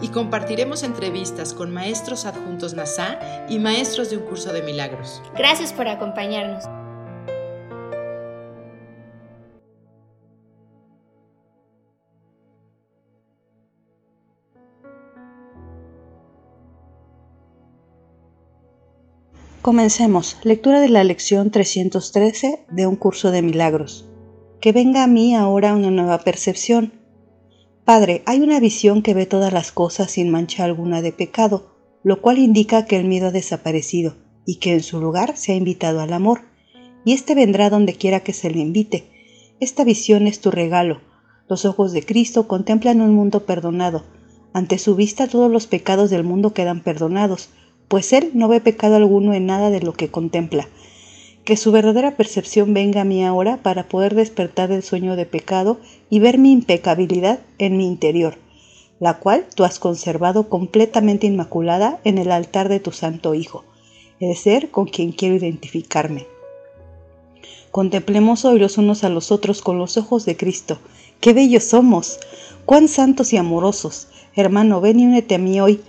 Y compartiremos entrevistas con maestros adjuntos NASA y maestros de un curso de milagros. Gracias por acompañarnos. Comencemos. Lectura de la lección 313 de un curso de milagros. Que venga a mí ahora una nueva percepción. Padre, hay una visión que ve todas las cosas sin mancha alguna de pecado, lo cual indica que el miedo ha desaparecido y que en su lugar se ha invitado al amor, y éste vendrá donde quiera que se le invite. Esta visión es tu regalo. Los ojos de Cristo contemplan un mundo perdonado. Ante su vista todos los pecados del mundo quedan perdonados, pues Él no ve pecado alguno en nada de lo que contempla. Que su verdadera percepción venga a mí ahora para poder despertar del sueño de pecado y ver mi impecabilidad en mi interior, la cual tú has conservado completamente inmaculada en el altar de tu Santo Hijo, el ser con quien quiero identificarme. Contemplemos hoy los unos a los otros con los ojos de Cristo. ¡Qué bellos somos! ¡Cuán santos y amorosos! Hermano, ven y únete a mí hoy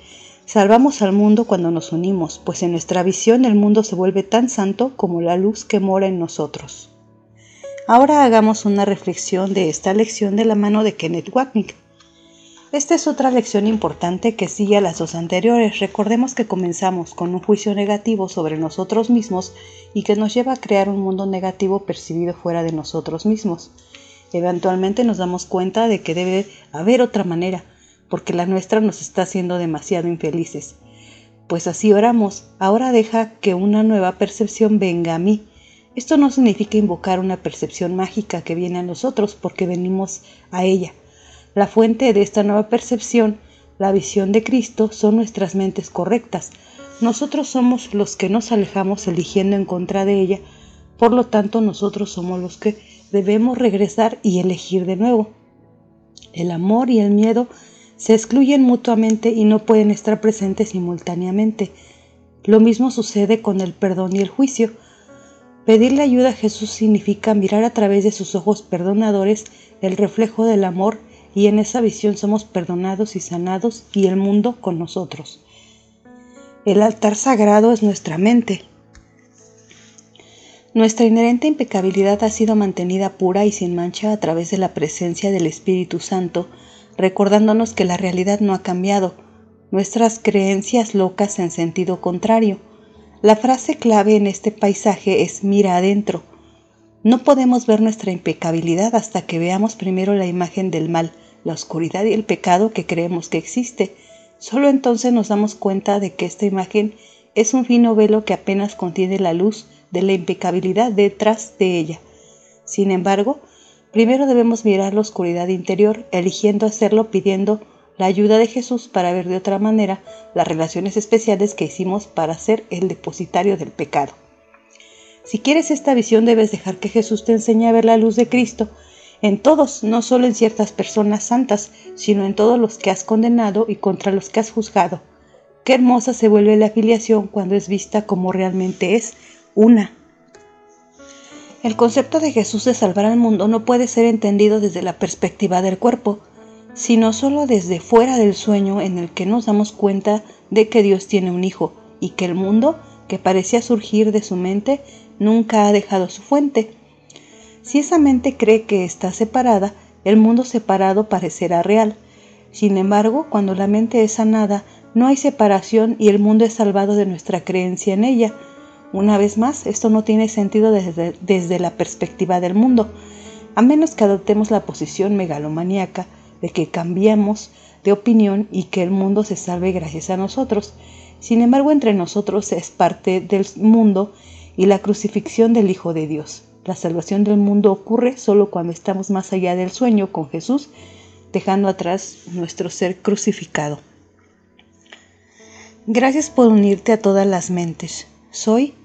Salvamos al mundo cuando nos unimos, pues en nuestra visión el mundo se vuelve tan santo como la luz que mora en nosotros. Ahora hagamos una reflexión de esta lección de la mano de Kenneth Wapnick. Esta es otra lección importante que sigue a las dos anteriores. Recordemos que comenzamos con un juicio negativo sobre nosotros mismos y que nos lleva a crear un mundo negativo percibido fuera de nosotros mismos. Eventualmente nos damos cuenta de que debe haber otra manera, porque la nuestra nos está haciendo demasiado infelices. Pues así oramos, ahora deja que una nueva percepción venga a mí. Esto no significa invocar una percepción mágica que viene a nosotros porque venimos a ella. La fuente de esta nueva percepción, la visión de Cristo, son nuestras mentes correctas. Nosotros somos los que nos alejamos eligiendo en contra de ella, por lo tanto nosotros somos los que debemos regresar y elegir de nuevo. El amor y el miedo se excluyen mutuamente y no pueden estar presentes simultáneamente. Lo mismo sucede con el perdón y el juicio. Pedirle ayuda a Jesús significa mirar a través de sus ojos perdonadores el reflejo del amor y en esa visión somos perdonados y sanados y el mundo con nosotros. El altar sagrado es nuestra mente. Nuestra inherente impecabilidad ha sido mantenida pura y sin mancha a través de la presencia del Espíritu Santo, recordándonos que la realidad no ha cambiado, nuestras creencias locas en sentido contrario. La frase clave en este paisaje es mira adentro. No podemos ver nuestra impecabilidad hasta que veamos primero la imagen del mal, la oscuridad y el pecado que creemos que existe. Solo entonces nos damos cuenta de que esta imagen es un fino velo que apenas contiene la luz de la impecabilidad detrás de ella. Sin embargo, Primero debemos mirar la oscuridad interior, eligiendo hacerlo pidiendo la ayuda de Jesús para ver de otra manera las relaciones especiales que hicimos para ser el depositario del pecado. Si quieres esta visión debes dejar que Jesús te enseñe a ver la luz de Cristo en todos, no solo en ciertas personas santas, sino en todos los que has condenado y contra los que has juzgado. Qué hermosa se vuelve la afiliación cuando es vista como realmente es, una el concepto de Jesús de salvar al mundo no puede ser entendido desde la perspectiva del cuerpo, sino solo desde fuera del sueño en el que nos damos cuenta de que Dios tiene un hijo y que el mundo, que parecía surgir de su mente, nunca ha dejado su fuente. Si esa mente cree que está separada, el mundo separado parecerá real. Sin embargo, cuando la mente es sanada, no hay separación y el mundo es salvado de nuestra creencia en ella, una vez más, esto no tiene sentido desde, la perspectiva del mundo, a menos que adoptemos la posición megalomaníaca de que cambiemos de opinión y que el mundo se salve gracias a nosotros. Sin embargo, entre nosotros es parte del mundo y la crucifixión del Hijo de Dios. La salvación del mundo ocurre solo cuando estamos más allá del sueño con Jesús, dejando atrás nuestro ser crucificado. Gracias por unirte a todas las mentes. Soy